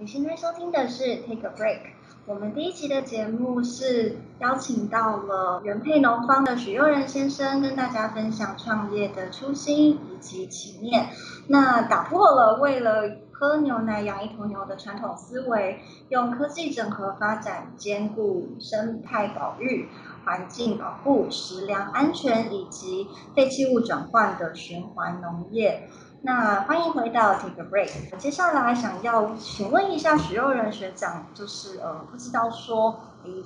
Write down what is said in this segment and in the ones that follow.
你现在收听的是 Take a Break。我们第一集的节目是邀请到了原配农方的许佑仁先生，跟大家分享创业的初心以及理念。那打破了为了喝牛奶养一头牛的传统思维，用科技整合发展，兼顾生态保育、环境保护、食粮安全以及废弃物转换的循环农业。那欢迎回到 Take a Break。接下来想要请问一下许佑仁学长，就是呃，不知道说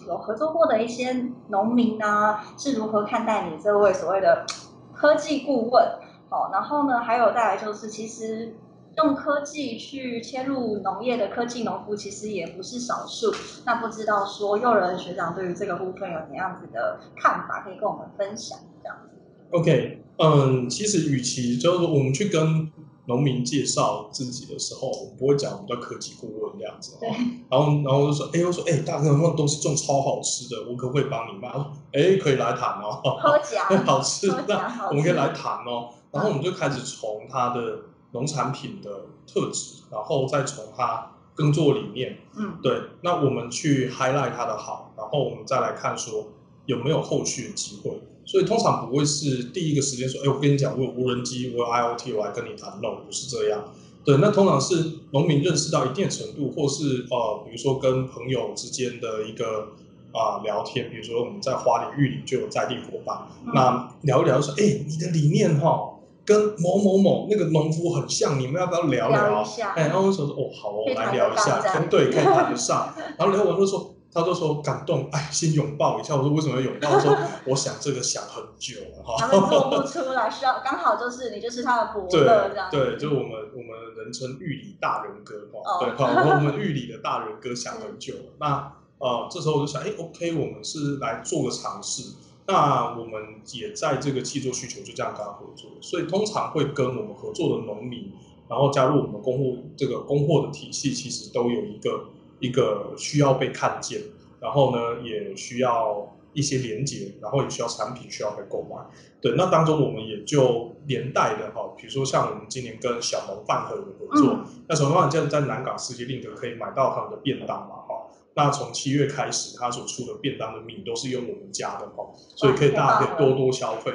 有合作过的一些农民呢，是如何看待你这位所谓的科技顾问？好，然后呢，还有再来就是，其实用科技去切入农业的科技农夫，其实也不是少数。那不知道说佑仁学长对于这个部分有怎样子的看法，可以跟我们分享这样子。OK，嗯，其实与其就是我们去跟农民介绍自己的时候，我们不会讲我们叫科技顾问这样子，对，然后然后就说，哎，我说，哎，大哥，那东西种超好吃的，我可不可以帮你卖？他说，哎，可以来谈哦，好吃，好吃那我们可以来谈哦。然后我们就开始从他的农产品的特质，然后再从他耕作理念，嗯，对，那我们去 highlight 他的好，然后我们再来看说有没有后续的机会。所以通常不会是第一个时间说，哎，我跟你讲，我有无人机，我有 IOT，我来跟你谈，no，不是这样。对，那通常是农民认识到一定程度，或是呃，比如说跟朋友之间的一个啊、聊天，比如说我们在花莲玉里就有在地伙伴，嗯那聊一聊说，哎，你的理念哈、跟某某某那个农夫很像，你们要不要聊聊哎，然后我说哦，好哦，来聊一下，得上这样可对，可以谈得上。然后聊完就说，他就说感动，哎，先拥抱一下。我说为什么要拥抱？我说我想这个想很久了哈。他们做不出来，需要刚好就是你就是他的伯对乐这样。对，就是我们我们人称玉里大人哥哈，哦对哈，我们玉里的大人哥想很久了。那呃，这时候我就想，哎，OK，我们是来做个尝试。那我们也在这个气做需求就这样跟他合作，所以通常会跟我们合作的农民，然后加入我们供货这个供货的体系，其实都有一个一个需要被看见，然后呢也需要一些连接，然后也需要产品需要被购买。对，那当中我们也就连带的哈，比如说像我们今年跟小农饭盒有合作，嗯那小农饭盒现在在南港世界令德可以买到他们的便当嘛哈。那从七月开始，他所出的便当的米都是用我们家的哈，所以可以大家可以多多消费。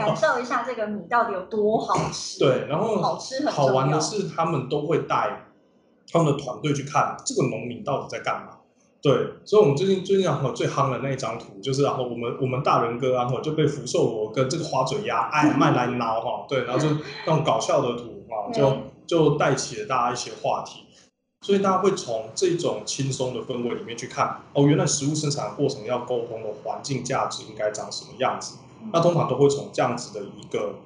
感受一下这个米到底有多好吃。对，然后好吃很好玩的是，他们都会带他们的团队去看这个农民到底在干嘛。对，所以我们最近最近然后最夯的那一张图，就是然后我们我们大人哥然后就被福寿螺跟这个花嘴鸭哎卖来挠哈，对，然后就那种搞笑的图啊，就嗯就带起了大家一些话题。所以大家会从这种轻松的氛围里面去看，哦，原来食物生产的过程要沟通的环境价值应该长什么样子。嗯那通常都会从这样子的一个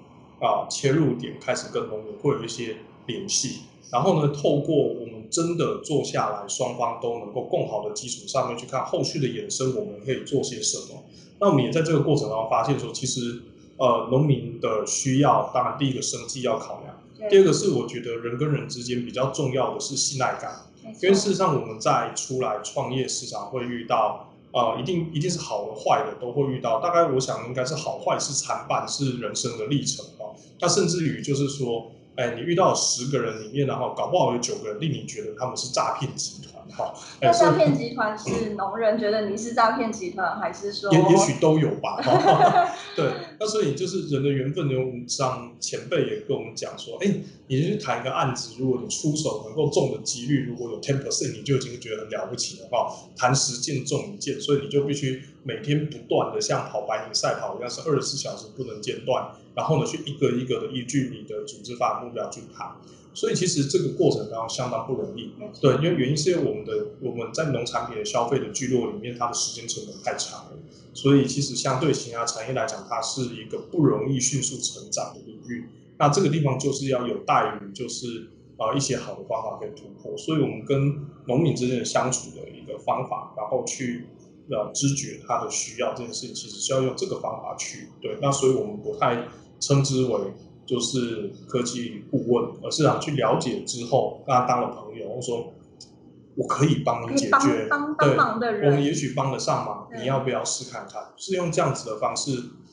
啊、切入点开始跟农民会有一些联系，然后呢，透过我们真的坐下来，双方都能够更好的基础上面去看后续的衍生，我们可以做些什么。那我们也在这个过程当中发现说，其实呃，农民的需要，当然第一个生计要考量，第二个是我觉得人跟人之间比较重要的是信赖感。因为事实上我们在出来创业市场会遇到，呃，一定一定是好的坏的都会遇到。大概我想应该是好坏是参半，是人生的历程哦。那甚至于就是说，哎，你遇到十个人里面，然后搞不好有九个人令你觉得他们是诈骗集团哈。那诈骗集团是农人觉得你是诈骗集团，还是说也也许都有吧，哈 对，那所以就是人的缘分，有像前辈也跟我们讲说，哎，你去谈一个案子，如果你出手能够中的几率如果有 ten percent，你就已经觉得很了不起了哈。谈十件中一件，所以你就必须每天不断的像跑百米赛跑一样，是二十四小时不能间断，然后呢去一个一个的依据你的组织法目标去爬。所以其实这个过程当中相当不容易，对，因为原因是因为我们的我们在农产品的消费的聚落里面，它的时间成本太长了，所以其实相对其他产业来讲，它是一个不容易迅速成长的领域。那这个地方就是要有待于就是呃一些好的方法可以突破，所以我们跟农民之间的相处的一个方法，然后去呃知觉他的需要这件事情，其实是要用这个方法去对。那所以我们不太称之为就是科技顾问，而是啊去了解之后，跟他当了朋友，我说我可以帮你解决，帮对帮忙的人我们，也许帮得上忙，你要不要试看看？是用这样子的方式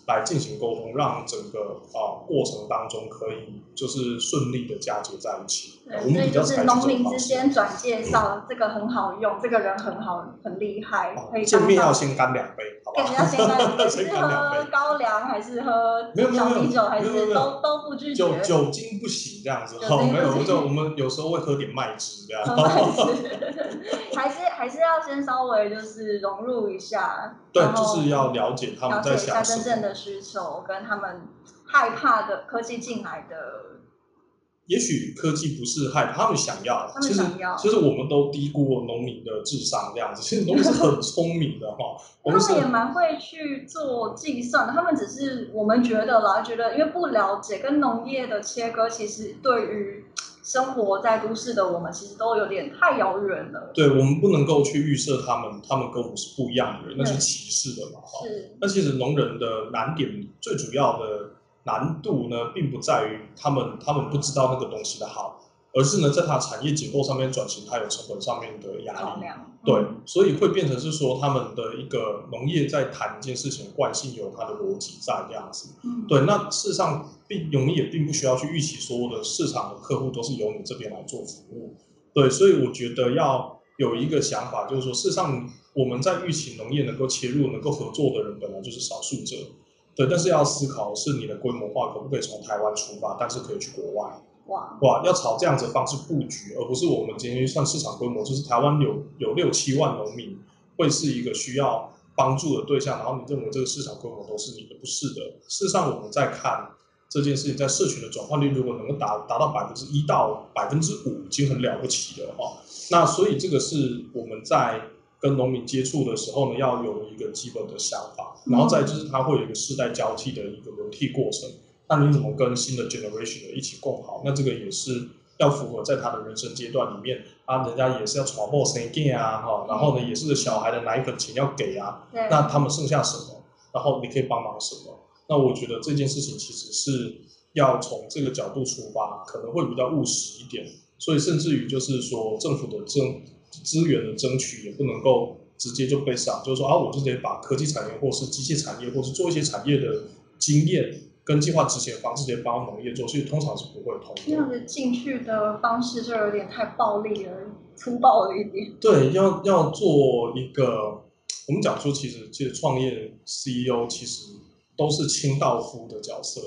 来进行沟通，让整个啊过程当中可以就是顺利的嫁接在一起。对，所以就是农民之间转介绍，这个很好用，这个人很好，很厉害，可以见面要先干两杯，好吧？要先干两杯，是喝高粱还是喝小米酒，还是都都不拒绝？酒酒精不行这样子，好，没有，就我们有时候会喝点麦汁这样。还是还是要先稍微就是融入一下，对，就是要了解他们在想真正的需求，跟他们害怕的科技进来的。也许科技不是害怕，他们想要。他们想要。其实我们都低估了农民的智商，这样子。其实农民是很聪明的哈。他们也蛮会去做计算的。他们只是我们觉得啦，觉得因为不了解跟农业的切割，其实对于生活在都市的我们，其实都有点太遥远了。对我们不能够去预设他们，他们跟我们是不一样的人，那是歧视的嘛哈。是。那其实农人的难点最主要的。难度呢，并不在于他们他们不知道那个东西的好，而是呢，在它产业结构上面转型，它有成本上面的压力。对，所以会变成是说，他们的一个农业在谈一件事情惯性有它的逻辑在这样子。嗯，对。那事实上，并我们也并不需要去预期所有的市场的客户都是由你这边来做服务。对，所以我觉得要有一个想法，就是说，事实上我们在预期农业能够切入、能够合作的人，本来就是少数者。对，但是要思考是你的规模化可不可以从台湾出发，但是可以去国外。哇哇，要朝这样子方式布局，而不是我们今天算市场规模，就是台湾有有六七万农民，会是一个需要帮助的对象。然后你认为这个市场规模都是你的，不是的。事实上，我们在看这件事情，在社群的转换率如果能够达达到百分之一到百分之五，已经很了不起了哦。那所以这个是我们在。跟农民接触的时候呢，要有一个基本的想法，然后再就是它会有一个世代交替的一个轮替过程。那你怎么跟新的 generation 一起共好？那这个也是要符合在他的人生阶段里面啊，人家也是要传播生健啊，哈，然后呢也是小孩的奶粉钱要给啊，那他们剩下什么？然后你可以帮忙什么？那我觉得这件事情其实是要从这个角度出发，可能会比较务实一点。所以甚至于就是说政府的政。资源的争取也不能够直接就被上，就是说啊，我就得把科技产业或是机械产业，或是做一些产业的经验跟计划执行的方式，直接帮农业做，所以通常是不会通。这样子进去的方式就有点太暴力了，粗暴了一点。对，要要做一个，我们讲说，其实其实创业 CEO 其实都是清道夫的角色，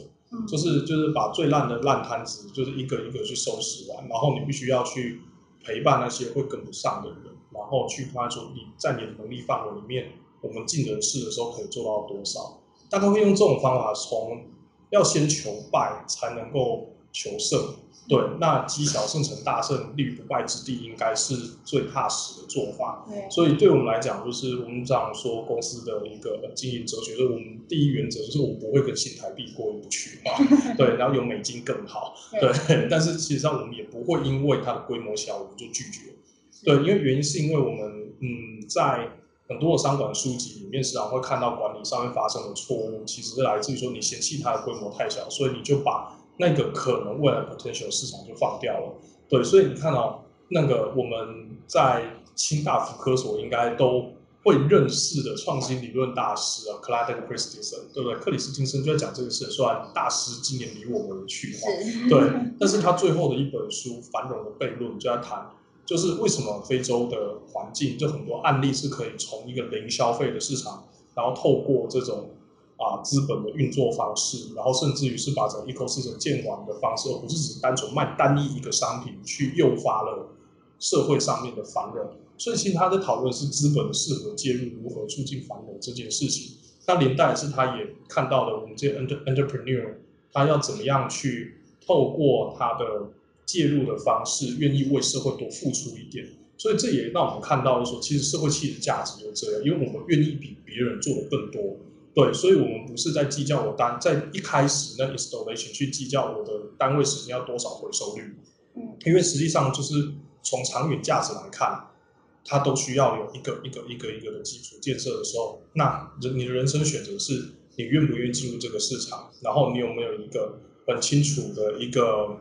就是就是把最烂的烂摊子，就是一个一个去收拾完，然后你必须要去。陪伴那些会跟不上的人，然后去发现说：“你在你的能力范围里面，我们尽人事的时候可以做到多少？”大概会用这种方法，从要先求败才能够求胜。对，那积小胜成大胜，立于不败之地，应该是最踏实的做法。对，所以对我们来讲，就是我们这样说公司的一个经营哲学，就是我们第一原则就是我们不会跟新台币过意不去啊。对，然后有美金更好。对，但是其实上我们也不会因为它的规模小，我们就拒绝。对，因为原因是因为我们嗯，在很多的商管书籍里面，时常会看到管理上面发生的错误，其实是来自于说你嫌弃它的规模太小，所以你就把。那个可能未来 potential 市场就放掉了，对，所以你看到那个我们在清大福科所应该都会认识的创新理论大师啊 c l a d e n Christensen，对不对？克里斯汀森就在讲这个事，虽然大师今年离我们而去，对，但是他最后的一本书《繁荣的悖论》就在谈，就是为什么非洲的环境就很多案例是可以从一个零消费的市场，然后透过这种。啊，资本的运作方式，然后甚至于是把整个 ecosystem 建完的方式，而不是只是单纯卖单一一个商品，去诱发了社会上面的繁荣。所以，其实他在讨论是资本适合介入，如何促进繁荣这件事情。那连带是他也看到了我们这些 entrepreneur，他要怎么样去透过他的介入的方式，愿意为社会多付出一点。所以，这也让我们看到说，其实社会企业的价值就这样，因为我们愿意比别人做的更多。对，所以，我们不是在计较我单在一开始那 installation 去计较我的单位时间要多少回收率，嗯，因为实际上就是从长远价值来看，它都需要有一个一个一个一个的基础建设的时候，那人你的人生选择是你愿不愿意进入这个市场，然后你有没有一个很清楚的一个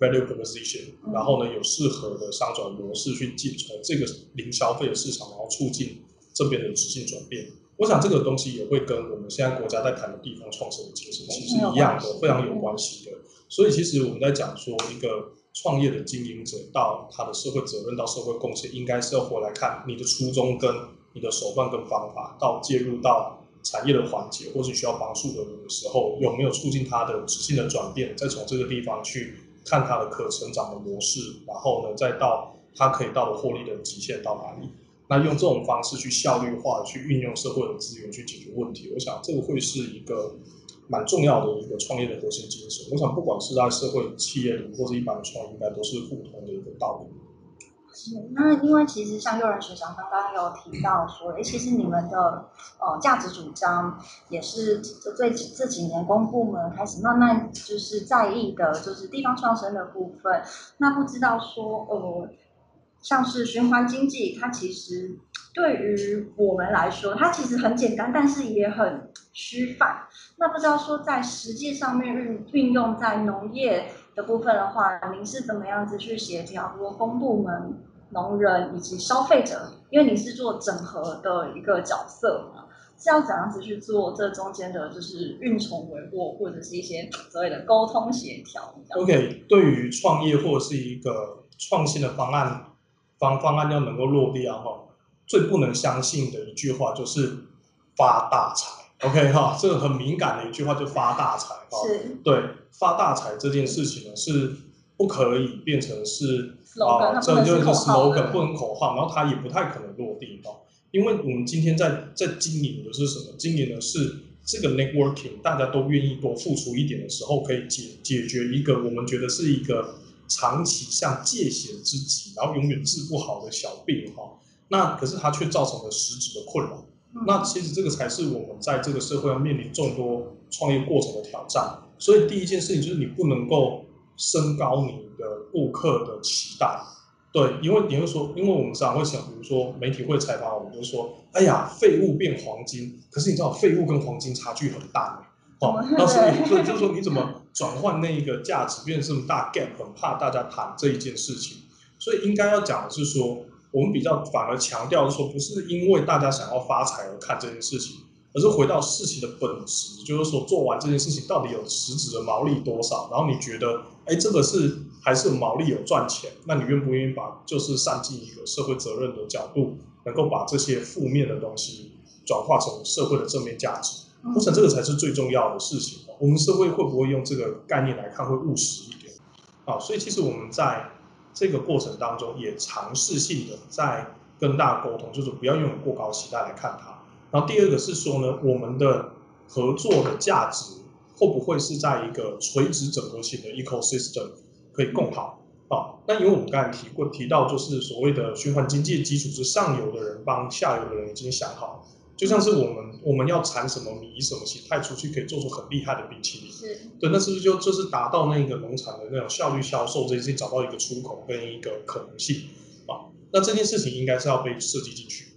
value proposition，然后呢有适合的商转模式去进从这个零消费的市场，然后促进这边的直性转变。我想这个东西也会跟我们现在国家在谈的地方创生的精神其实一样的，非常有关系的。所以其实我们在讲说一个创业的经营者到他的社会责任到社会贡献，应该是要回来看你的初衷跟你的手段跟方法，到介入到产业的环节或是需要帮助的人的时候，有没有促进他的质性的转变，再从这个地方去看他的可成长的模式，然后呢，再到他可以到的获利的极限到哪里。那用这种方式去效率化去运用社会的资源去解决问题，我想这个会是一个蛮重要的一个创业的核心精神。我想不管是在社会企业里或者一般的创业，应该都是互通的一个道理。是，那因为其实像幼人学长刚刚有提到说，哎，其实你们的呃价值主张也是这最这几年公部门开始慢慢就是在意的，就是地方创生的部分。那不知道说呃。像是循环经济，它其实对于我们来说，它其实很简单，但是也很虚泛。那不知道说在实际上面运运用在农业的部分的话，您是怎么样子去协调，如公部门、农人以及消费者？因为你是做整合的一个角色嘛，是要怎样子去做这中间的，就是运筹帷幄，或者是一些所谓的沟通协调？OK，对于创业或者是一个创新的方案。方方案要能够落地啊！哈，最不能相信的一句话就是发大财。OK 哈，这个很敏感的一句话就发大财哈。是。对，发大财这件事情呢是不可以变成是啊，这就是 slogan 不能口号，然后它也不太可能落地哈。因为我们今天在在经营的是什么？经营的是这个 networking，大家都愿意多付出一点的时候，可以解解决一个我们觉得是一个。长期像借险之疾，然后永远治不好的小病哈，那可是它却造成了实质的困扰。那其实这个才是我们在这个社会要面临众多创业过程的挑战。所以第一件事情就是你不能够升高你的顾客的期待。对，因为你会说，因为我们常常会想，比如说媒体会采访我们，就说，哎呀，废物变黄金。可是你知道，废物跟黄金差距很大。哦，那所以所以就是说，你怎么转换那一个价值，变成这么大 gap，很怕大家谈这一件事情。所以应该要讲的是说，我们比较反而强调说，不是因为大家想要发财而看这件事情，而是回到事情的本质，就是说做完这件事情到底有实质的毛利多少。然后你觉得，哎，这个是还是毛利有赚钱，那你愿不愿意把就是上进一个社会责任的角度，能够把这些负面的东西转化成社会的正面价值？我想这个才是最重要的事情。我们社会会不会用这个概念来看，会务实一点？啊，所以其实我们在这个过程当中，也尝试性的在跟大家沟通，就是不要用过高期待来看它。然后第二个是说呢，我们的合作的价值会不会是在一个垂直整合型的 ecosystem 可以更好？啊，那因为我们刚才提过提到，就是所谓的循环经济基础是上游的人帮下游的人已经想好。就像是我们我们要产什么米什么形态出去，可以做出很厉害的冰淇淋。是，对，那是不是就就是达到那个农场的那种效率销售这件事情，找到一个出口跟一个可能性啊？那这件事情应该是要被设计进去。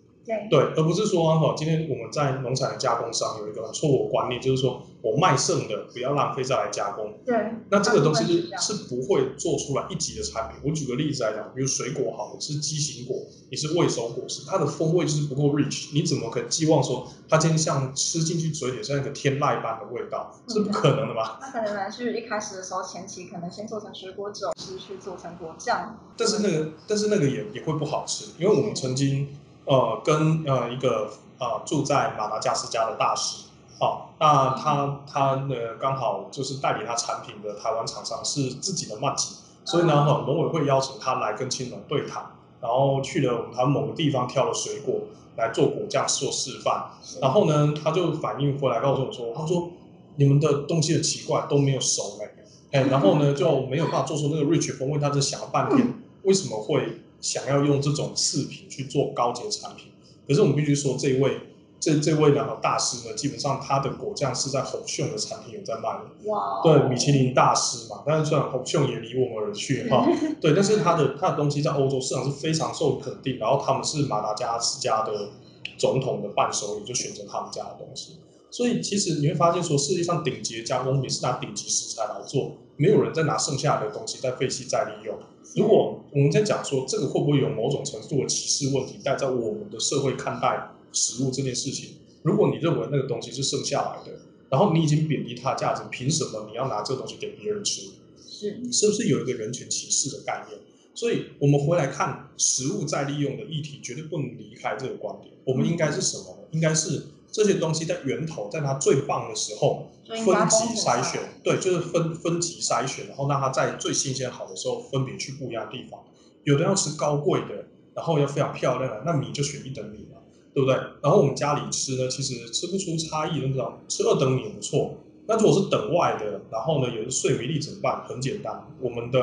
对，而不是说哈，今天我们在农产的加工上有一个错误观念，就是说我卖剩的不要浪费再来加工。对，那这个东西是是不会做出来一级的产品。我举个例子来讲，比如水果好，是畸形果，你是未熟果实，它的风味就是不够 rich，你怎么可能寄望说它今天像吃进去嘴里像一个天籁般的味道？是不可能的嘛？那可能是一开始的时候前期可能先做成水果酒，是去做成果酱。但是那个但是那个也也会不好吃，因为我们曾经。呃，跟呃一个呃住在马达加斯加的大师，好，那他他呢刚好就是代理他产品的台湾厂商是自己的曼吉，所以呢，农委会邀请他来跟青农对谈，然后去了我们台湾某个地方挑了水果来做果酱做示范，然后呢，他就反映回来告诉我说，他说你们的东西很奇怪，都没有熟哎，哎，然后呢就没有办法做出那个 rich 风味，他就想了半天，为什么会？想要用这种次品去做高阶产品，可是我们必须说，这位这这位两个大师呢，基本上他的果酱是在红熊的产品有在卖的。哇！对，米其林大师嘛，但是虽然红熊也离我们而去哈，对，但是他的他的东西在欧洲市场是非常受肯定，然后他们是马达加斯加的总统的伴手礼，就选择他们家的东西。所以其实你会发现，说世界上顶级的加工品是拿顶级食材来做，没有人再拿剩下的东西再废弃再利用。如果我们在讲说这个会不会有某种程度的歧视问题，带在我们的社会看待食物这件事情，如果你认为那个东西是剩下来的，然后你已经贬低它的价值，凭什么你要拿这个东西给别人吃？是是不是有一个人权歧视的概念？所以我们回来看食物再利用的议题，绝对不能离开这个观点。我们应该是什么呢？应该是这些东西在源头，在它最棒的时候分级筛选，对，就是分分级筛选，然后让它在最新鲜好的时候分别去不一样的地方。有的要吃高贵的，然后要非常漂亮的，那米就选一等米嘛，对不对？然后我们家里吃呢，其实吃不出差异，那种吃二等米也不错。那如果是等外的，然后呢，有的碎米粒怎么办？很简单，我们的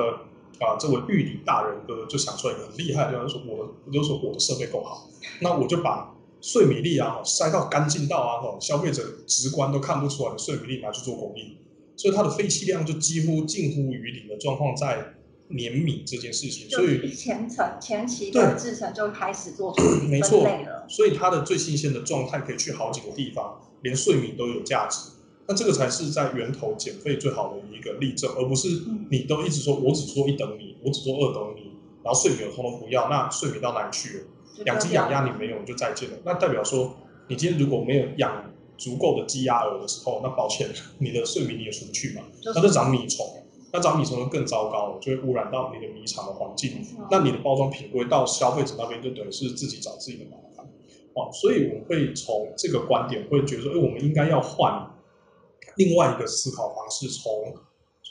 啊、这位玉里大人哥就想出来一个很厉害的地方，就是我的，就是说我的设备够好，那我就把碎米粒啊塞到干净到啊，吼消费者直观都看不出来的碎米粒拿去做工艺，所以它的废弃量就几乎近乎于零的状况在碾米这件事情，所以前程前期对的制成就开始做处理分没错。所以它的最新鲜的状态可以去好几个地方，连碎米都有价值。那这个才是在源头减费最好的一个例证，而不是嗯你都一直说我只做一等米，我只做二等米，然后碎米我通通不要，那碎米到哪里去了？就养鸡养鸭你没有，你就再见了。那代表说，你今天如果没有养足够的鸡鸭鹅的时候，那抱歉，你的睡眠你也出不去嘛，就是那就长米虫，那长米虫就更糟糕了，就会污染到你的米场的环境那你的包装品归到消费者那边，就等于是自己找自己的麻烦。哦，所以我会从这个观点会觉得说，哎，我们应该要换另外一个思考方式，从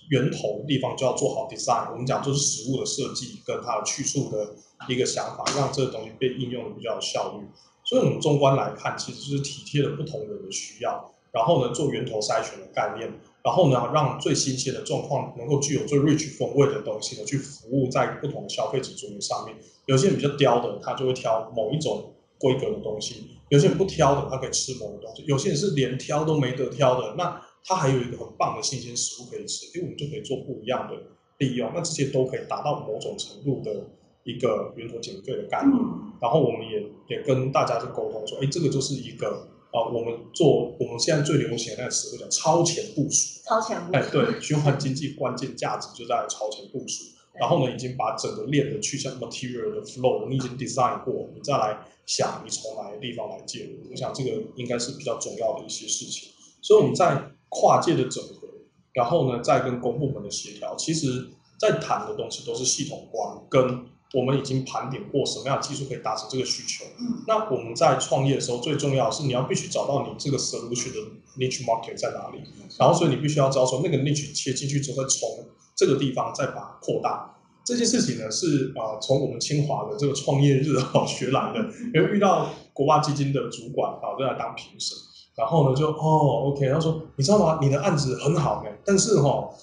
源头的地方就要做好 design。我们讲就是食物的设计跟它的去处的一个想法，让这个东西被应用的比较有效率。所以，我们纵观来看，其实就是体贴了不同人的需要，然后呢，做源头筛选的概念，然后呢，让最新鲜的状况能够具有最 rich 风味的东西呢，去服务在不同的消费者族群上面。有些人比较刁的，他就会挑某一种规格的东西；有些人不挑的，他可以吃某个东西；有些人是连挑都没得挑的，那他还有一个很棒的新鲜食物可以吃，因为我们就可以做不一样的利用。那这些都可以达到某种程度的一个源头减费的概念。嗯，然后我们也也跟大家去沟通说，哎，这个就是一个啊、我们做我们现在最流行的那个词汇叫超前部署。超前部哎，署。对，循环经济关键价值就在超前部署。然后呢，已经把整个链的去向 material 的 flow 你已经 design 过，你再来想你从哪个地方来介入，我想这个应该是比较重要的一些事情。所以我们在跨界的整合，然后呢，再跟公部门的协调，其实在谈的东西都是系统观，跟我们已经盘点过什么样的技术可以达成这个需求。嗯，那我们在创业的时候，最重要的是你要必须找到你这个 solution 的 niche market 在哪里。然后所以你必须要知道说那个 niche 切进去之后，再从这个地方再把它扩大。这件事情呢是啊、呃从我们清华的这个创业日啊学来的，因为遇到国发基金的主管啊，就来当评审，然后呢就哦 OK，他说你知道吗？你的案子很好呢，但是哈、哦、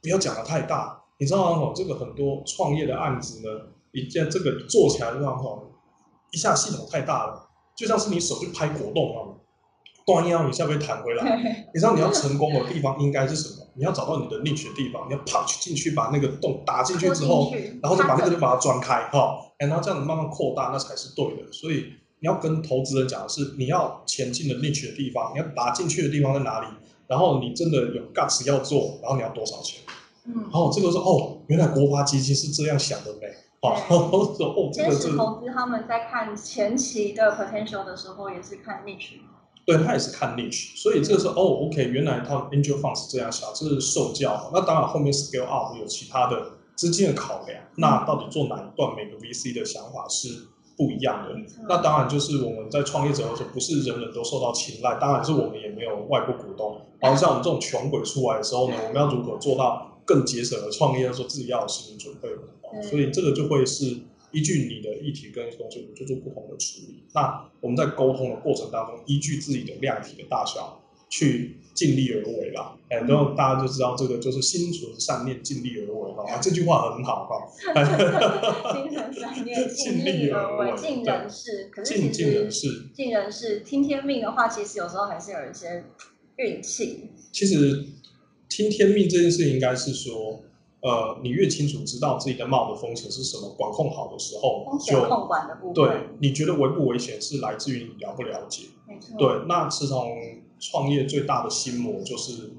不要讲的太大，你知道吗？哦这个很多创业的案子呢，一件这个做起来的话哈，一下系统太大了，就像是你手去拍果冻啊，断腰一下被弹回来。你知道你要成功的地方应该是什么？你要找到你的 niche 的地方，你要 punch 进去，把那个洞打进去之后，然后再把那个就把它钻开，哈，哎，然后这样子慢慢扩大，那才是对的。所以你要跟投资人讲的是，你要前进的 niche 的地方，你要打进去的地方在哪里？然后你真的有 guts 要做，然后你要多少钱？嗯，哦，这个是哦，原来国华基金是这样想的呗。哦，这天个是使投资他们在看前期的 potential 的时候，也是看 niche 嘛。对他也是看 niche，所以这个是哦，OK，原来他们 angel fund 是这样想，这是受教。那当然后面 scale up 有其他的资金的考量，那到底做哪一段，每个 VC 的想法是不一样的。那当然就是我们在创业者的时候，不是人人都受到青睐，当然是我们也没有外部股东。然后像我们这种穷鬼出来的时候呢，我们要如何做到更节省的创业，说自己要有心理准备所以这个就会是依据你的议题跟东西，我们就做不同的处理。那我们在沟通的过程当中，依据自己的量体的大小去尽力而为啦。哎，然后大家就知道这个就是心存善念，尽力而为哈。啊，这句话很好哈。心存善念，尽尽力而为，尽人事。可是其尽尽人实事。尽人事，听天命的话，其实有时候还是有一些运气。其实听天命这件事情，应该是说，呃，你越清楚知道自己的冒的风险是什么，管控好的时候风，险就控管的部分，对，你觉得危不危险是来自于你了不了解。没错，对，那是从创业最大的心魔就是，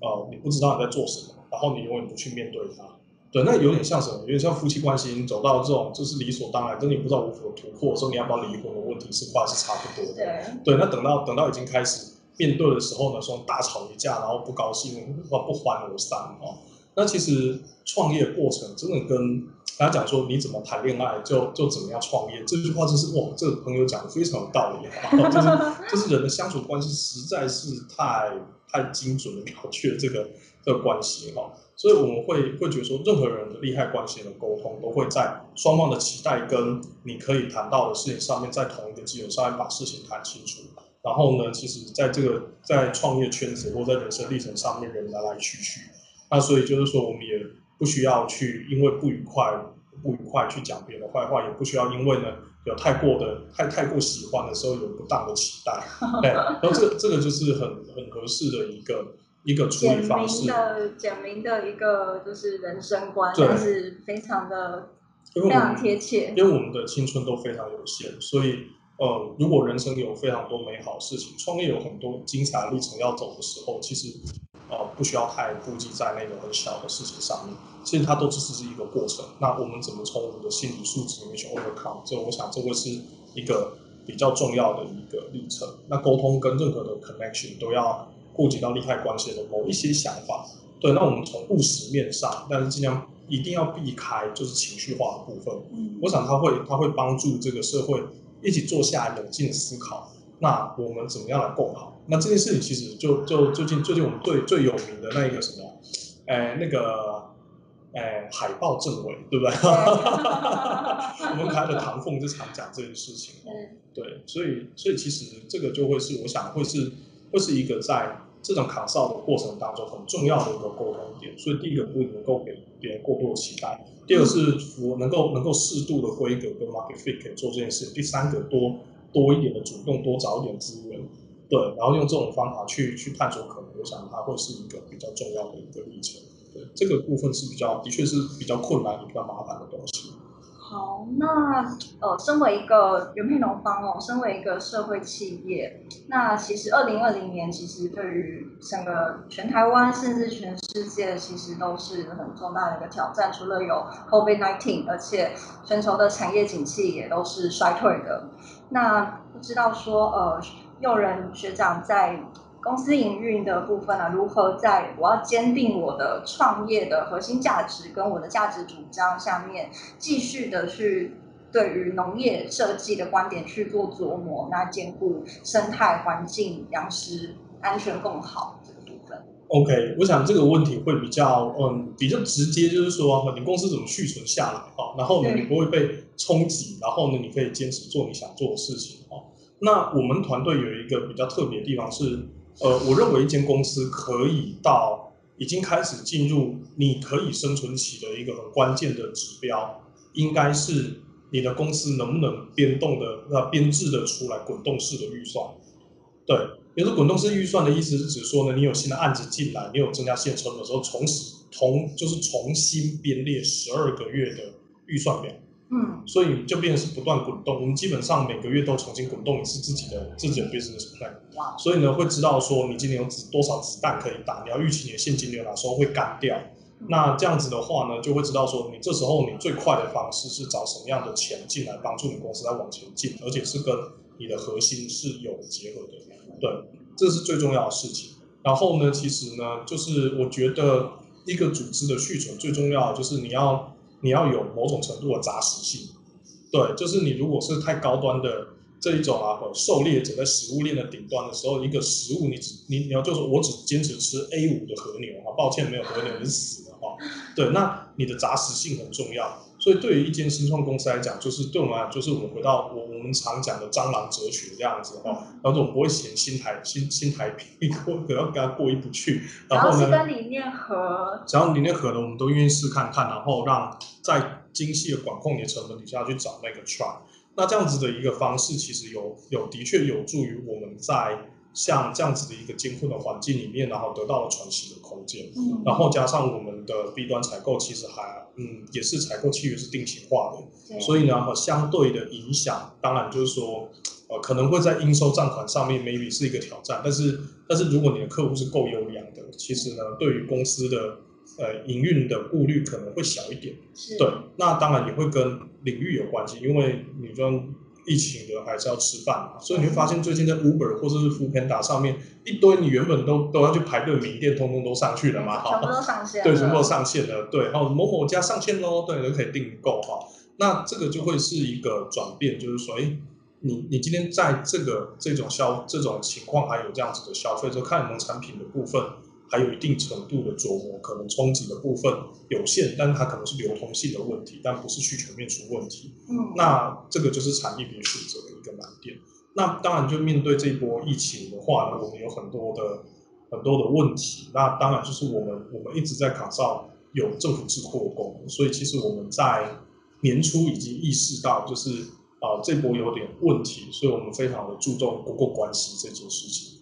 呃，你不知道你在做什么，然后你永远不去面对它。对，那有点像什么？有点像夫妻关系，你走到这种就是理所当然，但你不知道如何突破的时候，你要不要离婚的问题是话是差不多的。对，对，那等到等到已经开始面对的时候呢，说大吵一架，然后不高兴，或不欢而散哦。那其实创业过程真的跟大家讲说，你怎么谈恋爱就就怎么样创业，这句话真是哇，这个朋友讲的非常有道理啊，就是就是人的相处关系实在是太太精准的描确了这个这个关系哈。所以我们会会觉得说，任何人的利害关系的沟通，都会在双方的期待跟你可以谈到的事情上面，在同一个基础上面把事情谈清楚。然后呢，其实在这个在创业圈子或在人生历程上面，人来来去去，那所以就是说，我们也不需要去因为不愉快不愉快去讲别人的坏话，也不需要因为呢有太过的太太过喜欢的时候有不当的期待。对，然后这个这个就是很很合适的一个。一个处理方式，简明的简明的一个就是人生观，但是非常的非常贴切。因为我们的青春都非常有限，所以呃，如果人生有非常多美好事情，创业有很多精彩历程要走的时候，其实呃不需要太顾忌在那个很小的事情上面。其实它都只是一个过程。那我们怎么从我们的心理素质里面去 overcome？这我想这会是一个比较重要的一个历程。那沟通跟任何的 connection 都要。顾及到利害关系的某一些想法，对，那我们从务实面上，但是尽量一定要避开就是情绪化的部分。嗯，我想他会他会帮助这个社会一起坐下来冷静思考，那我们怎么样来共好？那这件事情其实就就最近最近我们最最有名的那一个什么，哎，那个哎海报政委，对不对？我们开的唐凤就常讲这件事情。嗯，对，所以所以其实这个就会是我想会是会是一个在。这种卡哨的过程当中很重要的一个沟通点，所以第一个不能够给别人过多的期待，第二个是符能够能够适度的规格跟 market fit 可以做这件事，第三个多多一点的主动多找一点资源，对，然后用这种方法去去探索可能，我想它会是一个比较重要的一个历程，对，这个部分是比较的确是比较困难也比较麻烦的东西。好，那呃，身为一个原配农方哦，身为一个社会企业，那其实二零二零年其实对于整个全台湾甚至全世界，其实都是很重大的一个挑战。除了有 COVID nineteen，而且全球的产业景气也都是衰退的。那不知道说呃，诱人学长在。公司营运的部分呢，如何在我要坚定我的创业的核心价值跟我的价值主张下面，继续的去对于农业设计的观点去做琢磨，那兼顾生态环境、粮食安全更好这个部分。OK，我想这个问题会比较嗯比较直接，就是说你公司怎么续存下来啊？然后呢，你不会被冲击，然后呢，你可以坚持做你想做的事情啊。那我们团队有一个比较特别的地方是。呃，我认为一间公司可以到已经开始进入你可以生存起的一个很关键的指标，应该是你的公司能不能编动的呃编制的出来滚动式的预算。对，也是滚动式预算的意思是指说呢，你有新的案子进来，你有增加现成的时候，重始同就是重新编列十二个月的预算表。嗯，所以就变成是不断滚动。我们基本上每个月都重新滚动一次自己的自己的 business plan。哇！所以呢，会知道说你今年有子多少子弹可以打，你要预期你的现金流哪时候会干掉。那这样子的话呢，就会知道说你这时候你最快的方式是找什么样的钱进来帮助你公司来往前进，而且是跟你的核心是有结合的。对，这是最重要的事情。然后呢，其实呢，就是我觉得一个组织的续存最重要的就是你要。你要有某种程度的杂食性，对，就是你如果是太高端的这一种啊，狩猎者在食物链的顶端的时候，一个食物你只你你要就是我只坚持吃 A 五的和牛啊，抱歉没有和牛你死了哈，对，那你的杂食性很重要。所以，对于一间新创公司来讲，就是对我们来讲，就是我们回到我我们常讲的蟑螂哲学这样子哈，然后我们不会嫌新台新新台币过，可要跟他过意不去。然后呢，跟理念合，只要理念合的，我们都愿意试看看，然后让在精细的管控你的成本底下去找那个 try。那这样子的一个方式，其实有有的确有助于我们在。像这样子的一个监控的环境里面，然后得到了喘息的空间，嗯，然后加上我们的 B 端采购，其实还嗯也是采购契约是定型化的，所以呢，相对的影响，当然就是说，呃，可能会在应收账款上面 maybe 是一个挑战，但是但是如果你的客户是够优良的，其实呢，对于公司的呃营运的顾虑可能会小一点。是，对，那当然也会跟领域有关系，因为你说疫情的还是要吃饭嘛，所以你会发现最近在 Uber 或者是 f o o Panda 上面一堆你原本都都要去排队名店，通通都上去了嘛，全部哈，都上线了，对，全部都上线了，对，然后某某家上线喽，对，都可以订购哈，那这个就会是一个转变，就是说，哎，你你今天在这个这种消这种情况还有这样子的消费，就看你们产品的部分。还有一定程度的琢磨，可能冲击的部分有限，但是它可能是流通性的问题，但不是需求面出问题。嗯，那这个就是产业别选择的一个难点。那当然，就面对这一波疫情的话呢，我们有很多的很多的问题。那当然就是我们我们一直在卡上有政府制扩工，所以其实我们在年初已经意识到，就是啊、这波有点问题，所以我们非常的注重国共关系这件事情。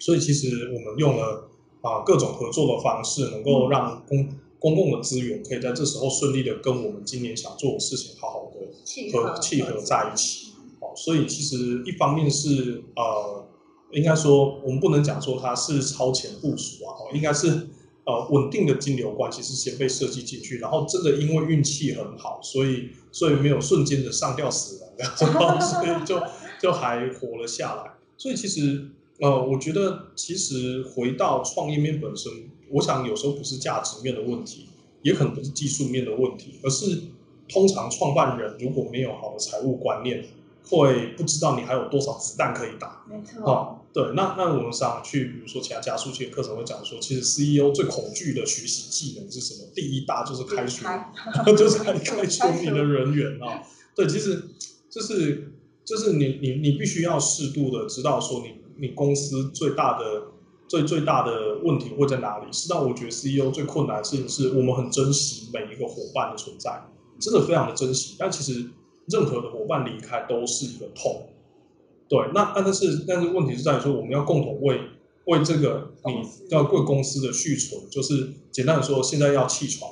所以其实我们用了啊各种合作的方式，能够让公公共的资源可以在这时候顺利的跟我们今年想做的事情好好的契和契合在一起。哦，所以其实一方面是呃，应该说我们不能讲说它是超前部署啊，哦，应该是呃稳定的金流关系是先被设计进去，然后真的因为运气很好，所以所以没有瞬间的上吊死亡，然后 所以就就还活了下来。所以其实呃，我觉得其实回到创业面本身，我想有时候不是价值面的问题，也可能不是技术面的问题，而是通常创办人如果没有好的财务观念，会不知道你还有多少子弹可以打。没错，哦，对，那那我们想去，比如说其他加速器的课程会讲说，其实 CEO 最恐惧的学习技能是什么？第一大就是开除，就是开开除你的人员啊。对，其实就是就是你你你必须要适度的知道说你你公司最大的最最大的问题会在哪里。实际上，我觉得 CEO 最困难的事情是我们很珍惜每一个伙伴的存在，真的非常的珍惜。但其实任何的伙伴离开都是一个痛。对，那那但是但是问题是在于说，我们要共同为为这个你要贵公司的续存，就是简单的说，现在要弃船，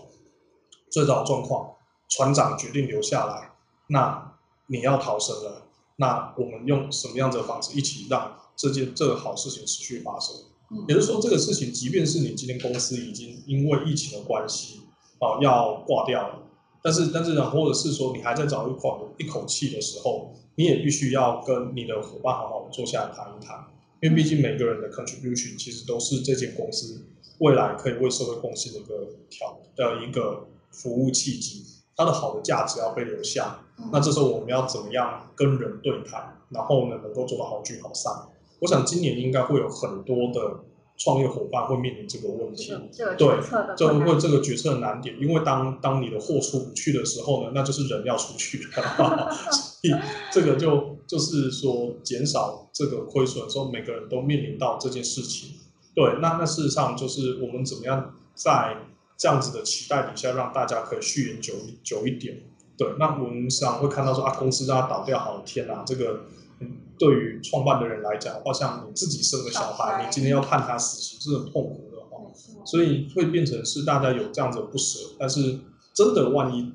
最早的状况，船长决定留下来，那你要逃生了，那我们用什么样子的方式一起让这件这个好事情持续发生？嗯也就是说，这个事情，即便是你今天公司已经因为疫情的关系，啊、要挂掉了，但是但是呢，或者是说你还在找一口一口气的时候，你也必须要跟你的伙伴好好的坐下来谈一谈，因为毕竟每个人的 contribution 其实都是这间公司未来可以为社会贡献的一个条的一个服务契机，它的好的价值要被留下。嗯那这时候我们要怎么样跟人对谈，然后呢能够做到好聚好散？我想今年应该会有很多的创业伙伴会面临这个问题。对决策的这困难会这个决策的难点，因为当当你的货出不去的时候呢，那就是人要出去了，所以这个就就是说减少这个亏损的时候，每个人都面临到这件事情。对，那那事实上就是我们怎么样在这样子的期待底下，让大家可以续延久一久一点。对，那我们时常会看到说啊，公司让它倒掉，好天哪，这个嗯对于创办的人来讲，好像你自己生个小小孩孩，你今天要判他死刑，是很痛苦的哦。所以会变成是大家有这样子的不舍，但是真的万一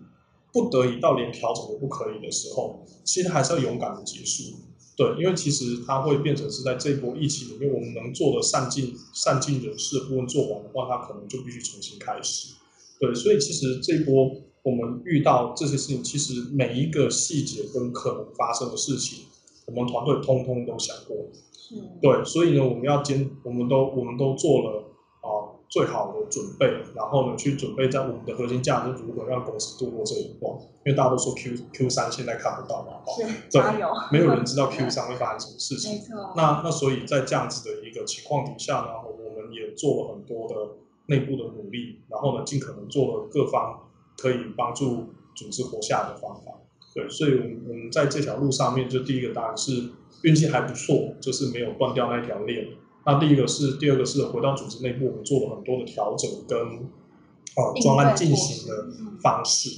不得已到连调整都不可以的时候，其实还是要勇敢的结束。对，因为其实它会变成是在这一波疫情里面，我们能做的善尽善尽人事的部分做完的话，它可能就必须重新开始。对，所以其实这一波我们遇到这些事情，其实每一个细节跟可能发生的事情，我们团队通通都想过。是对，所以呢，我们要坚，我们都我们都做了啊、最好的准备，然后呢，去准备在我们的核心价值如何让公司度过这一关。因为大家都说 Q Q 三现在看不到嘛，哦，是加油，没有人知道 Q 三会发生什么事情没。错，那那所以在这样子的一个情况底下呢，我们也做了很多的内部的努力，然后呢，尽可能做了各方可以帮助组织活下来的方法。对，所以我们我们在这条路上面，就第一个当然是运气还不错，就是没有断掉那条链。那第一个是，第二个是回到组织内部，我们做了很多的调整跟呃专案进行的方式。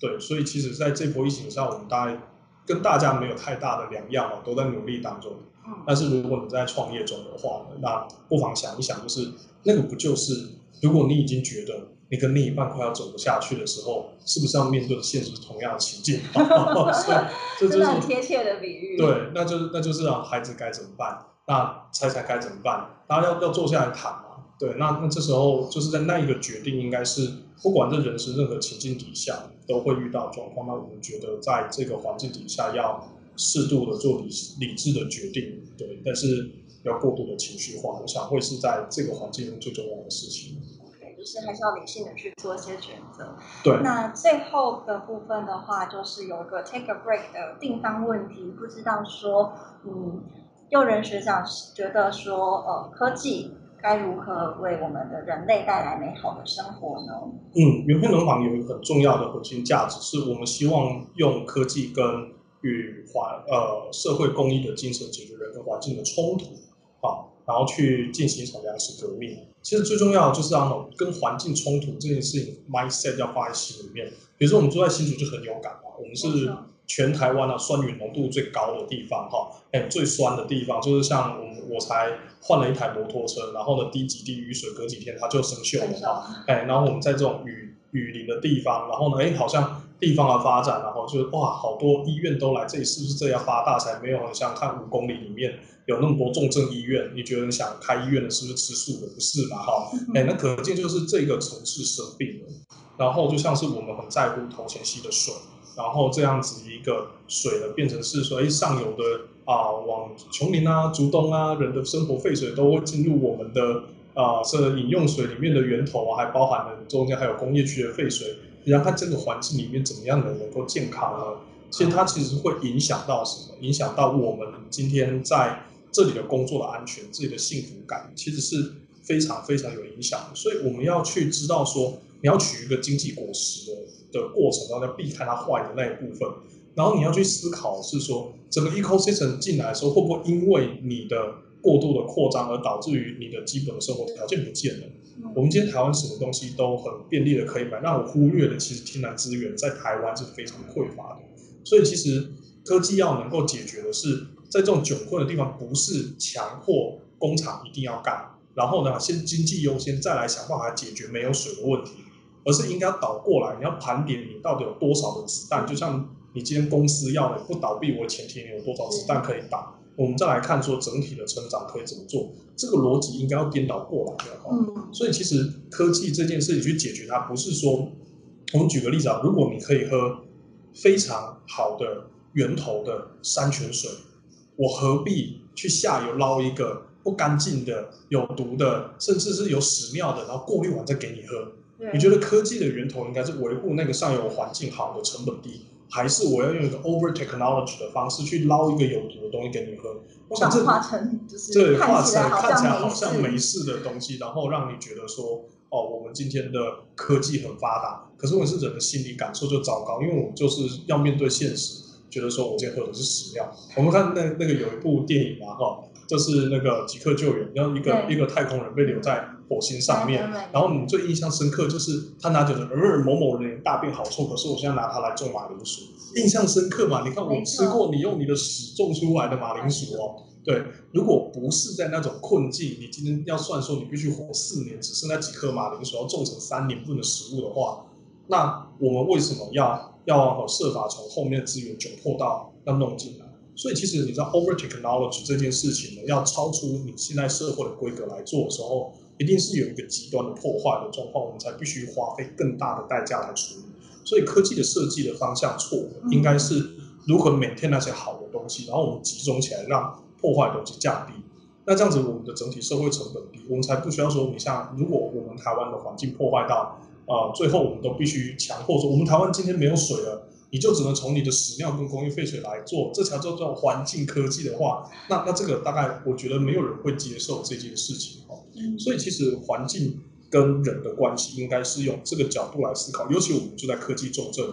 对，所以其实在这波疫情上，我们大概跟大家没有太大的两样哦，都在努力当中。嗯但是如果你在创业中的话，那不妨想一想，就是那个不就是，如果你已经觉得你跟另一半快要走不下去的时候，是不是要面对现实同样的情境？所以这就真的很是贴切的比喻，对，那就是那就是让孩子该怎么办？那猜猜该怎么办？大家要要坐下来谈嘛。对，那那这时候就是在那一个决定，应该是不管这人生任何情境底下都会遇到状况。那我们觉得在这个环境底下要适度的做理理智的决定，对，但是不要过度的情绪化。我想会是在这个环境中最重要的事情。是还是要理性的去做一些选择。对，那最后的部分的话，就是有一个 take a break 的定方问题，不知道说，嗯，诱人学长觉得说，呃，科技。该如何为我们的人类带来美好的生活呢？嗯，原配农房有一个很重要的核心价值，是我们希望用科技跟与环呃社会公益的精神解决人跟环境的冲突，啊，然后去进行一场粮食革命。其实最重要的就是让跟环境冲突这件事情 mindset 要放在心里面。比如说我们住在新竹就很有感嘛，我们是。全台湾啊，酸雨浓度最高的地方，哈，哎，最酸的地方就是像我们，我才换了一台摩托车，然后呢，滴几滴雨水，隔几天它就生锈了，哈，哎，然后我们在这种雨雨林的地方，然后呢，哎，好像地方的发展，然后就是哇，好多医院都来这里，是不是这样发大财？没有，像看五公里里面有那么多重症医院，你觉得你想开医院的是不是吃素的？不是吧，哈，哎，那可见就是这个城市生病了，然后就像是我们很在乎头前溪的水。然后这样子一个水呢，变成是说，哎，上游的啊，往琼林啊、竹东啊，人的生活废水都会进入我们的啊，这饮用水里面的源头啊，还包含了中间还有工业区的废水。你看这个环境里面怎么样的能够健康呢？其实它其实会影响到什么？影响到我们今天在这里的工作的安全、自己的幸福感，其实是非常非常有影响的。所以我们要去知道说，你要取一个经济果实的。的过程当中要避开它坏的那一部分，然后你要去思考是说，整个 ecosystem 进来的时候，会不会因为你的过度的扩张而导致于你的基本的生活条件不见了？我们今天台湾什么东西都很便利的可以买，让我忽略了其实天然资源在台湾是非常匮乏的。所以其实科技要能够解决的是，在这种窘困的地方，不是强迫工厂一定要干，然后呢，先经济优先，再来想办法解决没有水的问题。而是应该倒过来，你要盘点你到底有多少的子弹。就像你今天公司要的不倒闭，我前提你有多少子弹可以打。我们再来看说整体的成长可以怎么做，这个逻辑应该要颠倒过来的哈。嗯。所以其实科技这件事情去解决它，不是说我们举个例子啊，如果你可以喝非常好的源头的山泉水，我何必去下游捞一个不干净的、有毒的，甚至是有屎尿的，然后过滤完再给你喝？你觉得科技的源头应该是维护那个上游环境好的成本低，还是我要用一个 over technology 的方式去捞一个有毒的东西给你喝？我想这化成就是对化成看起来好像没事的东西，然后让你觉得说哦，我们今天的科技很发达，可是我是人的心理感受就糟糕，因为我们就是要面对现实，觉得说我今天喝的是屎尿。我们看那那个有一部电影嘛，哈，就是那个即刻救援，然后一个一个太空人被留在。火星上面，然后你最印象深刻就是他拿着的呃某某人大便好臭，可是我现在拿它来种马铃薯，印象深刻嘛？你看我吃过你用你的屎种出来的马铃薯哦。对，如果不是在那种困境，你今天要算说你必须活四年，只剩那几颗马铃薯要种成三年份的食物的话，那我们为什么要要设法从后面的资源窘迫到要弄进来？所以其实你知道 over technology 这件事情呢，要超出你现在社会的规格来做的时候。一定是有一个极端的破坏的状况，我们才必须花费更大的代价来处理。所以科技的设计的方向错了，应该是如何每天那些好的东西，然后我们集中起来，让破坏的东西降低。那这样子，我们的整体社会成本低，我们才不需要说，你像如果我们台湾的环境破坏到啊，最后我们都必须强迫说，我们台湾今天没有水了。你就只能从你的屎尿跟工业废水来做，这才叫做环境科技的话，那那这个大概我觉得没有人会接受这件事情哦。所以其实环境跟人的关系应该是用这个角度来思考，尤其我们就在科技重镇，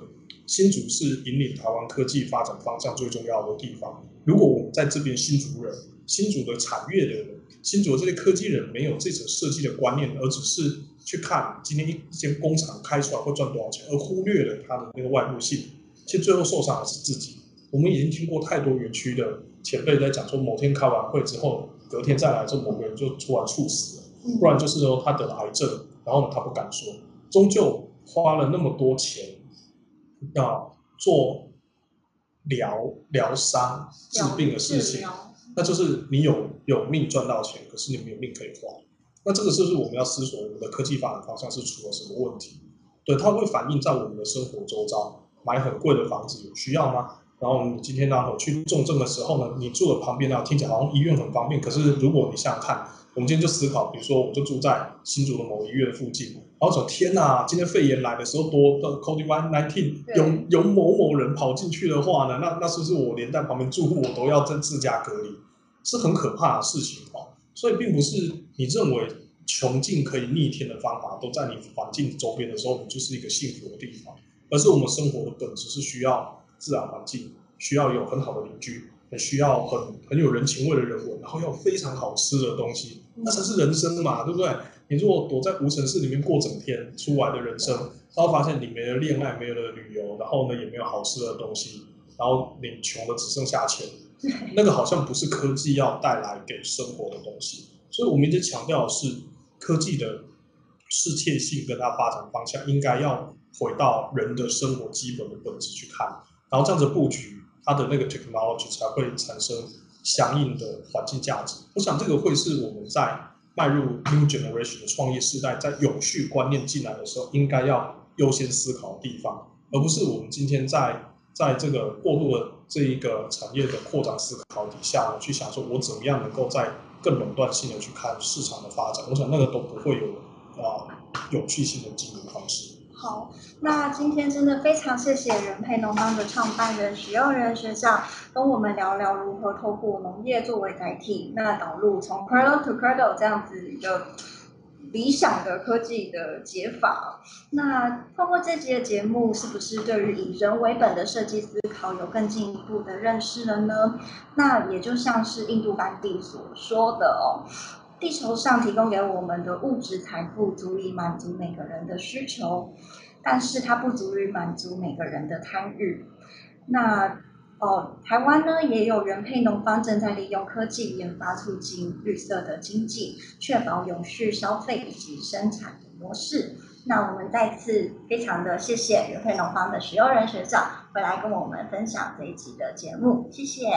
新竹是引领台湾科技发展方向最重要的地方。如果我们在这边新竹人、新竹的产业的人、新竹的这些科技人没有这种设计的观念，而只是去看今天一一间工厂开出来会赚多少钱，而忽略了它的那个外部性。其实最后受伤的是自己。我们已经听过太多园区的前辈在讲说，某天开完会之后，隔天再来，这某个人就突然猝死了，不然就是说他得了癌症，然后呢他不敢说，终究花了那么多钱要做疗疗伤治病的事情，那就是你有有命赚到钱，可是你没有命可以花。那这个是不是我们要思索我们的科技发展方向是出了什么问题？对，它会反映在我们的生活周遭，买很贵的房子有需要吗？然后你今天呢我去重症的时候呢，你住的旁边呢，听起来好像医院很方便，可是如果你想想看，我们今天就思考，比如说我就住在新竹的某医院附近，然后说天哪，今天肺炎来的时候多的 COVID nineteen 有有某某人跑进去的话呢，那那是不是我连带旁边住户我都要在自家隔离？是很可怕的事情哦。所以并不是你认为穷尽可以逆天的方法都在你环境周边的时候，你就是一个幸福的地方，而是我们生活的本质是需要自然环境，需要有很好的邻居。很需要很很有人情味的人文，然后要非常好吃的东西，那才是人生嘛，对不对？你如果躲在无城市里面过整天，出来的人生，然后发现你没了恋爱，没有了旅游，然后呢也没有好吃的东西，然后你穷的只剩下钱，那个好像不是科技要带来给生活的东西。所以我们一直强调的是科技的适切性跟它发展方向，应该要回到人的生活基本的本质去看，然后这样子布局。它的那个 technology 才会产生相应的环境价值。我想这个会是我们在迈入 new generation 的创业时代，在有序观念进来的时候，应该要优先思考的地方，而不是我们今天在在这个过度的这一个产业的扩张思考底下，去想说我怎么样能够在更垄断性的去看市场的发展。我想那个都不会有啊有趣性的经营方式。好，那今天真的非常谢谢人配农方的创办人许耀仁学长，跟我们聊聊如何透过农业作为载体，那导入从 Cradle to Cradle 这样子一个理想的科技的解法。那通过这集的节目，是不是对于以人为本的设计思考有更进一步的认识了呢？那也就像是印度班蒂所说的哦。地球上提供给我们的物质财富足以满足每个人的需求，但是它不足以满足每个人的贪欲。那哦，台湾呢也有原配农方正在利用科技研发促进绿色的经济，确保永续消费以及生产的模式。那我们再次非常的谢谢原配农方的徐佑仁学长回来跟我们分享这一集的节目，谢谢。